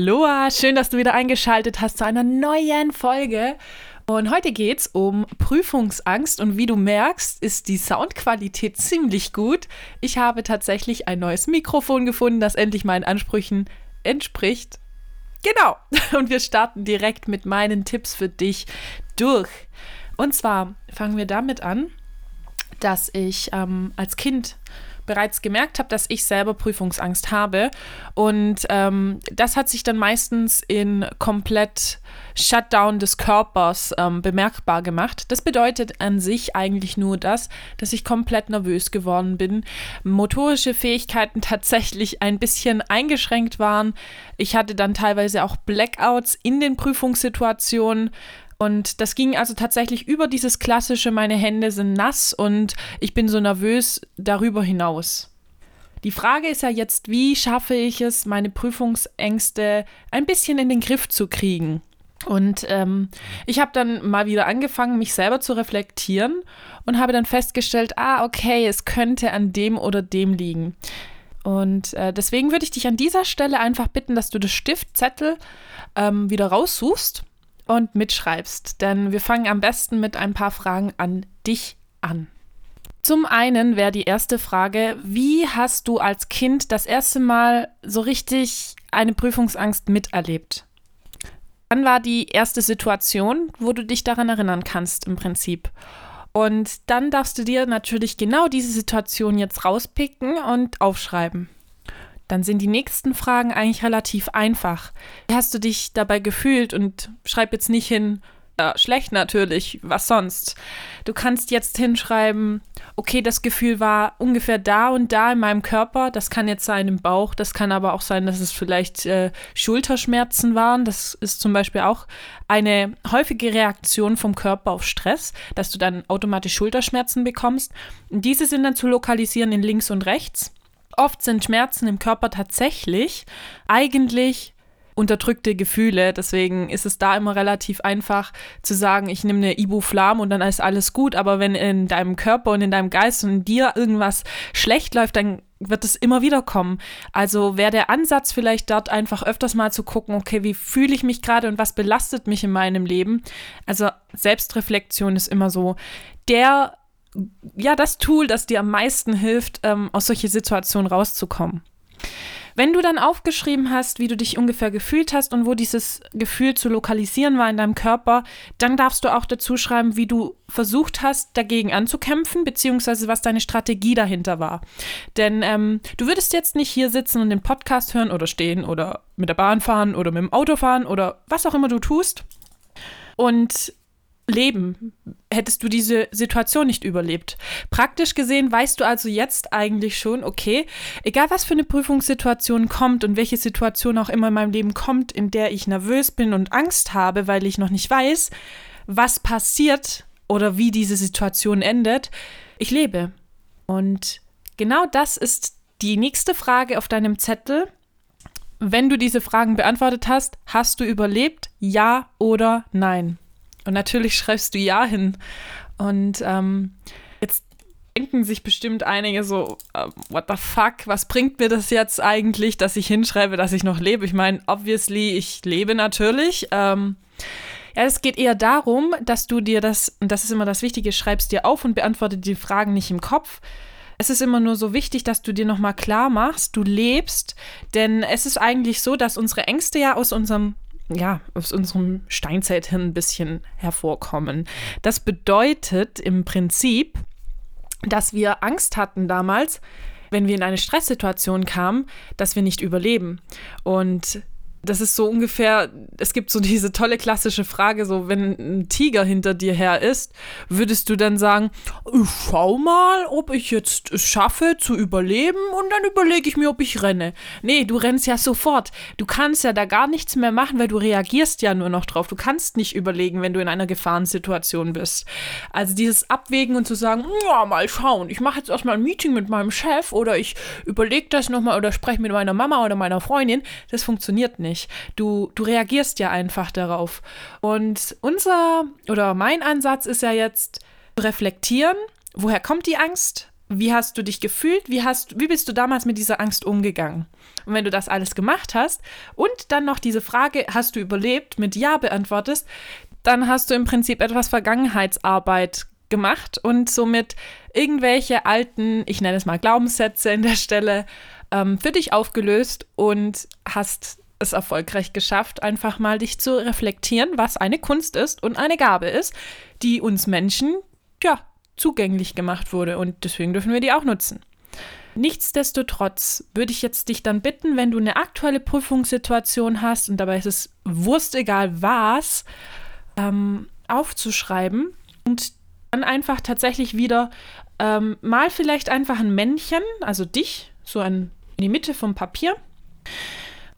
Aloha, schön, dass du wieder eingeschaltet hast zu einer neuen Folge. Und heute geht es um Prüfungsangst und wie du merkst, ist die Soundqualität ziemlich gut. Ich habe tatsächlich ein neues Mikrofon gefunden, das endlich meinen Ansprüchen entspricht. Genau. Und wir starten direkt mit meinen Tipps für dich durch. Und zwar fangen wir damit an, dass ich ähm, als Kind bereits gemerkt habe, dass ich selber Prüfungsangst habe. Und ähm, das hat sich dann meistens in komplett Shutdown des Körpers ähm, bemerkbar gemacht. Das bedeutet an sich eigentlich nur das, dass ich komplett nervös geworden bin, motorische Fähigkeiten tatsächlich ein bisschen eingeschränkt waren. Ich hatte dann teilweise auch Blackouts in den Prüfungssituationen. Und das ging also tatsächlich über dieses klassische, meine Hände sind nass und ich bin so nervös darüber hinaus. Die Frage ist ja jetzt, wie schaffe ich es, meine Prüfungsängste ein bisschen in den Griff zu kriegen? Und ähm, ich habe dann mal wieder angefangen, mich selber zu reflektieren und habe dann festgestellt, ah, okay, es könnte an dem oder dem liegen. Und äh, deswegen würde ich dich an dieser Stelle einfach bitten, dass du das Stiftzettel ähm, wieder raussuchst und mitschreibst, denn wir fangen am besten mit ein paar Fragen an dich an. Zum einen wäre die erste Frage, wie hast du als Kind das erste Mal so richtig eine Prüfungsangst miterlebt? Wann war die erste Situation, wo du dich daran erinnern kannst im Prinzip? Und dann darfst du dir natürlich genau diese Situation jetzt rauspicken und aufschreiben dann sind die nächsten Fragen eigentlich relativ einfach. Wie hast du dich dabei gefühlt? Und schreib jetzt nicht hin, ja, schlecht natürlich, was sonst. Du kannst jetzt hinschreiben, okay, das Gefühl war ungefähr da und da in meinem Körper. Das kann jetzt sein im Bauch, das kann aber auch sein, dass es vielleicht äh, Schulterschmerzen waren. Das ist zum Beispiel auch eine häufige Reaktion vom Körper auf Stress, dass du dann automatisch Schulterschmerzen bekommst. Und diese sind dann zu lokalisieren in links und rechts. Oft sind Schmerzen im Körper tatsächlich eigentlich unterdrückte Gefühle. Deswegen ist es da immer relativ einfach zu sagen, ich nehme eine Ibuflam und dann ist alles gut. Aber wenn in deinem Körper und in deinem Geist und in dir irgendwas schlecht läuft, dann wird es immer wieder kommen. Also wäre der Ansatz vielleicht dort einfach öfters mal zu gucken, okay, wie fühle ich mich gerade und was belastet mich in meinem Leben? Also Selbstreflexion ist immer so der ja, das Tool, das dir am meisten hilft, ähm, aus solchen Situationen rauszukommen. Wenn du dann aufgeschrieben hast, wie du dich ungefähr gefühlt hast und wo dieses Gefühl zu lokalisieren war in deinem Körper, dann darfst du auch dazu schreiben, wie du versucht hast, dagegen anzukämpfen, beziehungsweise was deine Strategie dahinter war. Denn ähm, du würdest jetzt nicht hier sitzen und den Podcast hören oder stehen oder mit der Bahn fahren oder mit dem Auto fahren oder was auch immer du tust und leben, hättest du diese Situation nicht überlebt. Praktisch gesehen weißt du also jetzt eigentlich schon, okay, egal was für eine Prüfungssituation kommt und welche Situation auch immer in meinem Leben kommt, in der ich nervös bin und Angst habe, weil ich noch nicht weiß, was passiert oder wie diese Situation endet, ich lebe. Und genau das ist die nächste Frage auf deinem Zettel. Wenn du diese Fragen beantwortet hast, hast du überlebt? Ja oder nein? Und natürlich schreibst du Ja hin. Und ähm, jetzt denken sich bestimmt einige so, uh, what the fuck, was bringt mir das jetzt eigentlich, dass ich hinschreibe, dass ich noch lebe? Ich meine, obviously, ich lebe natürlich. Ähm, ja, es geht eher darum, dass du dir das, und das ist immer das Wichtige, schreibst dir auf und beantworte die Fragen nicht im Kopf. Es ist immer nur so wichtig, dass du dir nochmal klar machst, du lebst, denn es ist eigentlich so, dass unsere Ängste ja aus unserem ja, aus unserem Steinzeithirn ein bisschen hervorkommen. Das bedeutet im Prinzip, dass wir Angst hatten damals, wenn wir in eine Stresssituation kamen, dass wir nicht überleben. Und das ist so ungefähr, es gibt so diese tolle klassische Frage, so wenn ein Tiger hinter dir her ist, würdest du dann sagen, ich schau mal, ob ich jetzt es schaffe zu überleben und dann überlege ich mir, ob ich renne. Nee, du rennst ja sofort. Du kannst ja da gar nichts mehr machen, weil du reagierst ja nur noch drauf. Du kannst nicht überlegen, wenn du in einer Gefahrensituation bist. Also dieses Abwägen und zu sagen, mal schauen, ich mache jetzt erstmal ein Meeting mit meinem Chef oder ich überlege das nochmal oder spreche mit meiner Mama oder meiner Freundin, das funktioniert nicht nicht. Du, du reagierst ja einfach darauf. Und unser oder mein Ansatz ist ja jetzt reflektieren, woher kommt die Angst? wie hast du dich gefühlt, wie, hast, wie bist du damals mit dieser Angst umgegangen? Und wenn du das alles gemacht hast und dann noch diese Frage, hast du überlebt, mit Ja beantwortest, dann hast du im Prinzip etwas Vergangenheitsarbeit gemacht und somit irgendwelche alten, ich nenne es mal Glaubenssätze in der Stelle, ähm, für dich aufgelöst und hast es erfolgreich geschafft, einfach mal dich zu reflektieren, was eine Kunst ist und eine Gabe ist, die uns Menschen, ja, zugänglich gemacht wurde und deswegen dürfen wir die auch nutzen. Nichtsdestotrotz würde ich jetzt dich dann bitten, wenn du eine aktuelle Prüfungssituation hast und dabei ist es wurst egal was, ähm, aufzuschreiben und dann einfach tatsächlich wieder ähm, mal vielleicht einfach ein Männchen, also dich, so ein, in die Mitte vom Papier.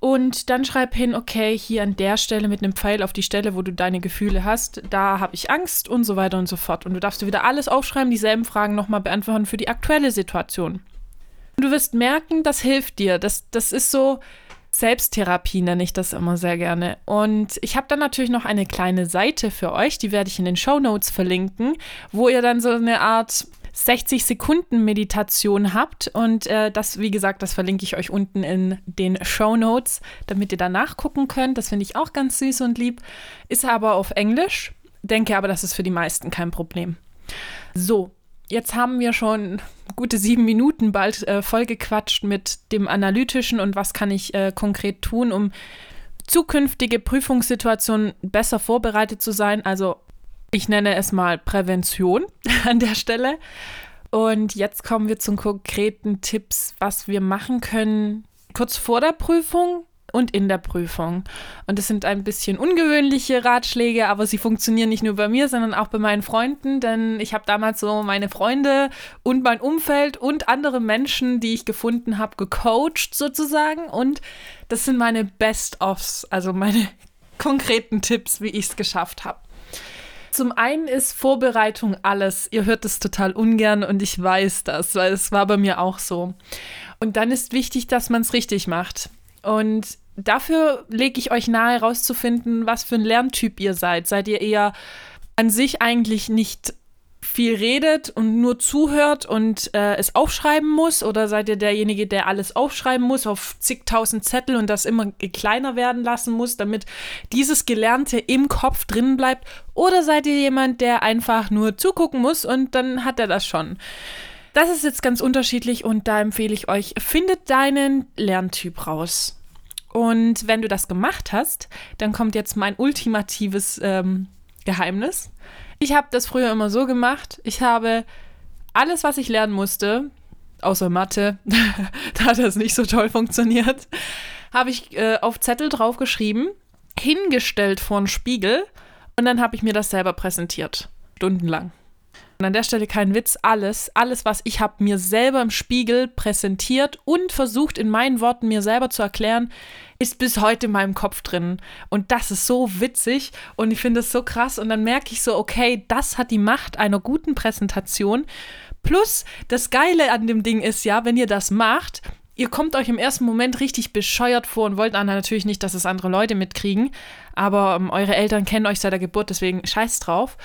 Und dann schreib hin, okay, hier an der Stelle mit einem Pfeil auf die Stelle, wo du deine Gefühle hast, da habe ich Angst und so weiter und so fort. Und du darfst wieder alles aufschreiben, dieselben Fragen nochmal beantworten für die aktuelle Situation. Und du wirst merken, das hilft dir. Das, das ist so, Selbsttherapie nenne ich das immer sehr gerne. Und ich habe dann natürlich noch eine kleine Seite für euch, die werde ich in den Show Notes verlinken, wo ihr dann so eine Art 60 Sekunden Meditation habt. Und äh, das, wie gesagt, das verlinke ich euch unten in den Show Notes, damit ihr da nachgucken könnt. Das finde ich auch ganz süß und lieb. Ist aber auf Englisch. Denke aber, das ist für die meisten kein Problem. So, jetzt haben wir schon gute sieben Minuten bald äh, vollgequatscht mit dem Analytischen und was kann ich äh, konkret tun, um zukünftige Prüfungssituationen besser vorbereitet zu sein. Also ich nenne es mal Prävention an der Stelle. Und jetzt kommen wir zu konkreten Tipps, was wir machen können kurz vor der Prüfung, und in der Prüfung. Und das sind ein bisschen ungewöhnliche Ratschläge, aber sie funktionieren nicht nur bei mir, sondern auch bei meinen Freunden, denn ich habe damals so meine Freunde und mein Umfeld und andere Menschen, die ich gefunden habe, gecoacht sozusagen. Und das sind meine Best-ofs, also meine konkreten Tipps, wie ich es geschafft habe. Zum einen ist Vorbereitung alles. Ihr hört es total ungern und ich weiß das, weil es war bei mir auch so. Und dann ist wichtig, dass man es richtig macht. Und dafür lege ich euch nahe, herauszufinden, was für ein Lerntyp ihr seid. Seid ihr eher an sich eigentlich nicht viel redet und nur zuhört und äh, es aufschreiben muss? Oder seid ihr derjenige, der alles aufschreiben muss auf zigtausend Zettel und das immer kleiner werden lassen muss, damit dieses Gelernte im Kopf drin bleibt? Oder seid ihr jemand, der einfach nur zugucken muss und dann hat er das schon? Das ist jetzt ganz unterschiedlich und da empfehle ich euch, findet deinen Lerntyp raus. Und wenn du das gemacht hast, dann kommt jetzt mein ultimatives ähm, Geheimnis. Ich habe das früher immer so gemacht. Ich habe alles, was ich lernen musste, außer Mathe, da hat das nicht so toll funktioniert, habe ich äh, auf Zettel draufgeschrieben, hingestellt vor einen Spiegel und dann habe ich mir das selber präsentiert. Stundenlang. Und an der Stelle kein Witz, alles, alles, was ich habe mir selber im Spiegel präsentiert und versucht in meinen Worten mir selber zu erklären, ist bis heute in meinem Kopf drin. Und das ist so witzig und ich finde es so krass. Und dann merke ich so, okay, das hat die Macht einer guten Präsentation. Plus, das Geile an dem Ding ist ja, wenn ihr das macht, ihr kommt euch im ersten Moment richtig bescheuert vor und wollt natürlich nicht, dass es andere Leute mitkriegen. Aber ähm, eure Eltern kennen euch seit der Geburt, deswegen scheiß drauf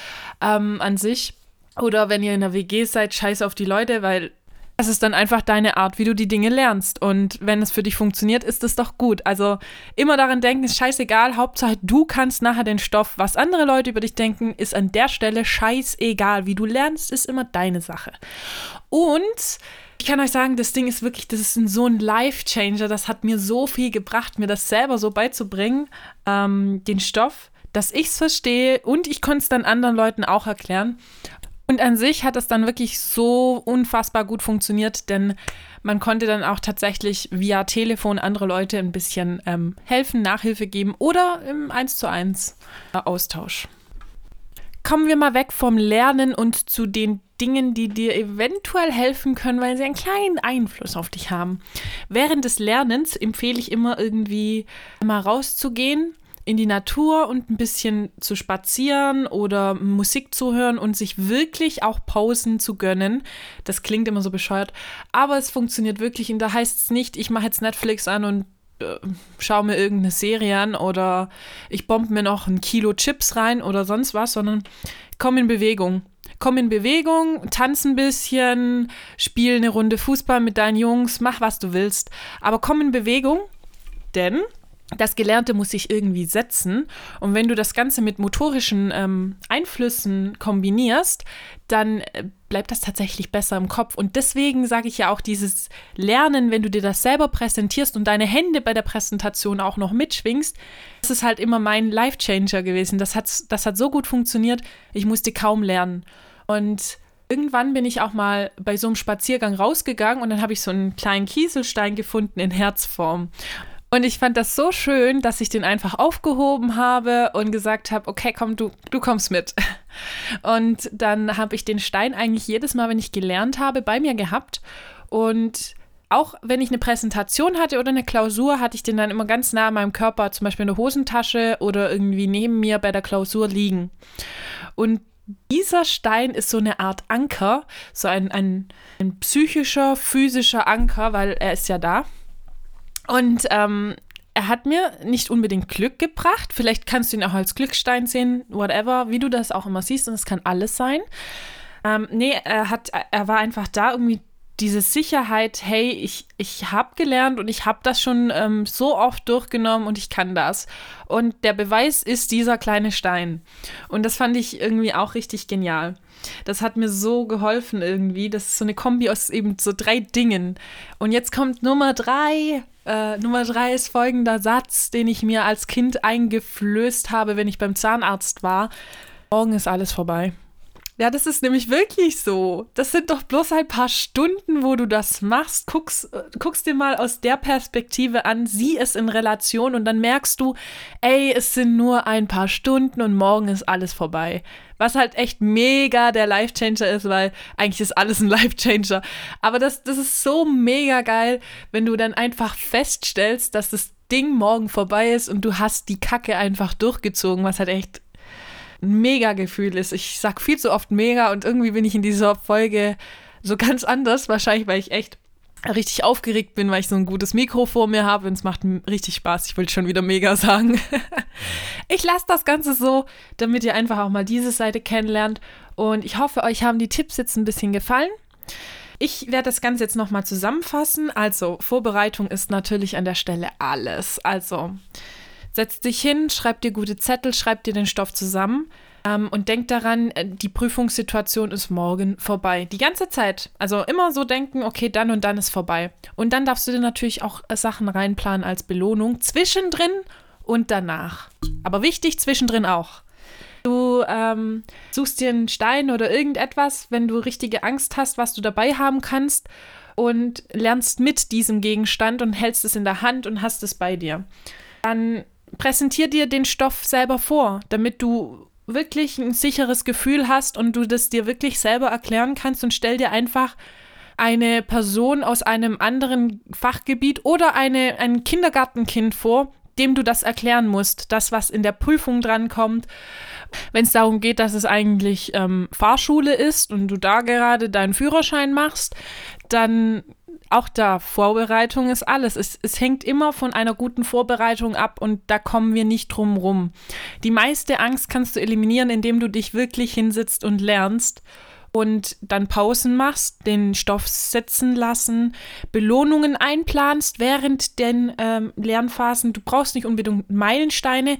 ähm, an sich. Oder wenn ihr in der WG seid, scheiß auf die Leute, weil es ist dann einfach deine Art, wie du die Dinge lernst. Und wenn es für dich funktioniert, ist es doch gut. Also immer daran denken, ist scheißegal. Hauptsache, du kannst nachher den Stoff. Was andere Leute über dich denken, ist an der Stelle scheißegal. Wie du lernst, ist immer deine Sache. Und ich kann euch sagen, das Ding ist wirklich, das ist so ein Life-Changer. Das hat mir so viel gebracht, mir das selber so beizubringen, ähm, den Stoff, dass ich es verstehe und ich konnte es dann anderen Leuten auch erklären. Und an sich hat es dann wirklich so unfassbar gut funktioniert, denn man konnte dann auch tatsächlich via Telefon andere Leute ein bisschen ähm, helfen, Nachhilfe geben oder im 1 zu 1 äh, Austausch. Kommen wir mal weg vom Lernen und zu den Dingen, die dir eventuell helfen können, weil sie einen kleinen Einfluss auf dich haben. Während des Lernens empfehle ich immer irgendwie mal rauszugehen in die Natur und ein bisschen zu spazieren oder Musik zu hören und sich wirklich auch Pausen zu gönnen. Das klingt immer so bescheuert, aber es funktioniert wirklich und da heißt es nicht, ich mache jetzt Netflix an und äh, schaue mir irgendeine Serie an oder ich bombe mir noch ein Kilo Chips rein oder sonst was, sondern komm in Bewegung. Komm in Bewegung, tanz ein bisschen, spiel eine Runde Fußball mit deinen Jungs, mach was du willst. Aber komm in Bewegung, denn das Gelernte muss sich irgendwie setzen. Und wenn du das Ganze mit motorischen ähm, Einflüssen kombinierst, dann äh, bleibt das tatsächlich besser im Kopf. Und deswegen sage ich ja auch dieses Lernen, wenn du dir das selber präsentierst und deine Hände bei der Präsentation auch noch mitschwingst, das ist halt immer mein Life-Changer gewesen. Das hat, das hat so gut funktioniert, ich musste kaum lernen. Und irgendwann bin ich auch mal bei so einem Spaziergang rausgegangen und dann habe ich so einen kleinen Kieselstein gefunden in Herzform. Und ich fand das so schön, dass ich den einfach aufgehoben habe und gesagt habe, okay, komm, du, du kommst mit. Und dann habe ich den Stein eigentlich jedes Mal, wenn ich gelernt habe, bei mir gehabt. Und auch wenn ich eine Präsentation hatte oder eine Klausur, hatte ich den dann immer ganz nah an meinem Körper, zum Beispiel in der Hosentasche oder irgendwie neben mir bei der Klausur liegen. Und dieser Stein ist so eine Art Anker, so ein, ein, ein psychischer, physischer Anker, weil er ist ja da. Und ähm, er hat mir nicht unbedingt Glück gebracht. Vielleicht kannst du ihn auch als Glückstein sehen, whatever, wie du das auch immer siehst. Und es kann alles sein. Ähm, nee, er, hat, er war einfach da, irgendwie diese Sicherheit, hey, ich, ich habe gelernt und ich habe das schon ähm, so oft durchgenommen und ich kann das. Und der Beweis ist dieser kleine Stein. Und das fand ich irgendwie auch richtig genial. Das hat mir so geholfen irgendwie. Das ist so eine Kombi aus eben so drei Dingen. Und jetzt kommt Nummer drei. Äh, Nummer drei ist folgender Satz, den ich mir als Kind eingeflößt habe, wenn ich beim Zahnarzt war. Morgen ist alles vorbei. Ja, das ist nämlich wirklich so. Das sind doch bloß ein paar Stunden, wo du das machst. Guckst, äh, guckst dir mal aus der Perspektive an, sieh es in Relation und dann merkst du, ey, es sind nur ein paar Stunden und morgen ist alles vorbei. Was halt echt mega der Life-Changer ist, weil eigentlich ist alles ein Life-Changer. Aber das, das ist so mega geil, wenn du dann einfach feststellst, dass das Ding morgen vorbei ist und du hast die Kacke einfach durchgezogen, was halt echt ein Mega-Gefühl ist. Ich sag viel zu oft mega und irgendwie bin ich in dieser Folge so ganz anders. Wahrscheinlich, weil ich echt richtig aufgeregt bin, weil ich so ein gutes Mikro vor mir habe und es macht richtig Spaß. Ich wollte schon wieder mega sagen. ich lasse das Ganze so, damit ihr einfach auch mal diese Seite kennenlernt und ich hoffe, euch haben die Tipps jetzt ein bisschen gefallen. Ich werde das Ganze jetzt nochmal zusammenfassen. Also, Vorbereitung ist natürlich an der Stelle alles. Also, Setz dich hin, schreib dir gute Zettel, schreib dir den Stoff zusammen ähm, und denk daran, äh, die Prüfungssituation ist morgen vorbei. Die ganze Zeit. Also immer so denken, okay, dann und dann ist vorbei. Und dann darfst du dir natürlich auch äh, Sachen reinplanen als Belohnung zwischendrin und danach. Aber wichtig, zwischendrin auch. Du ähm, suchst dir einen Stein oder irgendetwas, wenn du richtige Angst hast, was du dabei haben kannst und lernst mit diesem Gegenstand und hältst es in der Hand und hast es bei dir. Dann präsentier dir den Stoff selber vor, damit du wirklich ein sicheres Gefühl hast und du das dir wirklich selber erklären kannst und stell dir einfach eine Person aus einem anderen Fachgebiet oder eine, ein Kindergartenkind vor, dem du das erklären musst, das, was in der Prüfung drankommt. Wenn es darum geht, dass es eigentlich ähm, Fahrschule ist und du da gerade deinen Führerschein machst, dann auch da, Vorbereitung ist alles. Es, es hängt immer von einer guten Vorbereitung ab und da kommen wir nicht drum rum. Die meiste Angst kannst du eliminieren, indem du dich wirklich hinsitzt und lernst und dann Pausen machst, den Stoff sitzen lassen, Belohnungen einplanst während den ähm, Lernphasen. Du brauchst nicht unbedingt Meilensteine,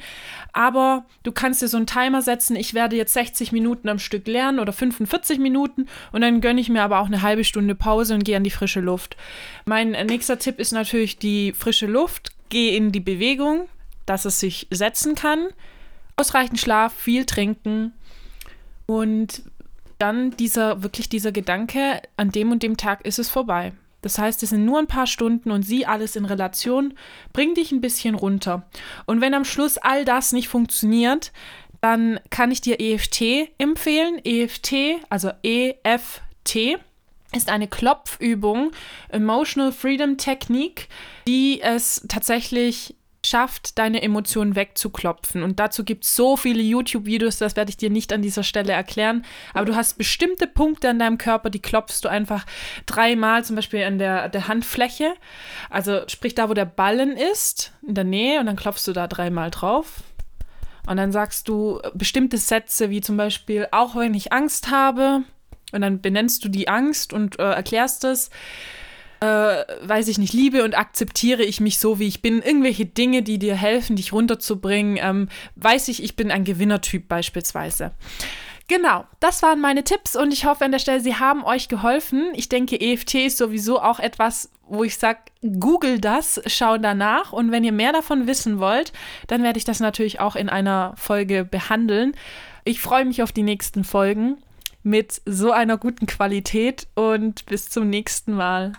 aber du kannst dir so einen Timer setzen. Ich werde jetzt 60 Minuten am Stück lernen oder 45 Minuten und dann gönne ich mir aber auch eine halbe Stunde Pause und gehe an die frische Luft. Mein nächster Tipp ist natürlich die frische Luft. Geh in die Bewegung, dass es sich setzen kann. Ausreichend Schlaf, viel trinken und dann dieser, wirklich dieser Gedanke, an dem und dem Tag ist es vorbei. Das heißt, es sind nur ein paar Stunden und sieh alles in Relation, bring dich ein bisschen runter. Und wenn am Schluss all das nicht funktioniert, dann kann ich dir EFT empfehlen. EFT, also EFT, ist eine Klopfübung, Emotional Freedom Technique, die es tatsächlich schafft, deine Emotionen wegzuklopfen. Und dazu gibt es so viele YouTube-Videos, das werde ich dir nicht an dieser Stelle erklären. Aber du hast bestimmte Punkte an deinem Körper, die klopfst du einfach dreimal, zum Beispiel an der, der Handfläche. Also sprich da, wo der Ballen ist, in der Nähe, und dann klopfst du da dreimal drauf. Und dann sagst du bestimmte Sätze, wie zum Beispiel, auch wenn ich Angst habe, und dann benennst du die Angst und äh, erklärst es äh, weiß ich nicht, liebe und akzeptiere ich mich so, wie ich bin. Irgendwelche Dinge, die dir helfen, dich runterzubringen. Ähm, weiß ich, ich bin ein Gewinnertyp beispielsweise. Genau, das waren meine Tipps und ich hoffe an der Stelle, sie haben euch geholfen. Ich denke, EFT ist sowieso auch etwas, wo ich sage, google das, schau danach und wenn ihr mehr davon wissen wollt, dann werde ich das natürlich auch in einer Folge behandeln. Ich freue mich auf die nächsten Folgen mit so einer guten Qualität und bis zum nächsten Mal.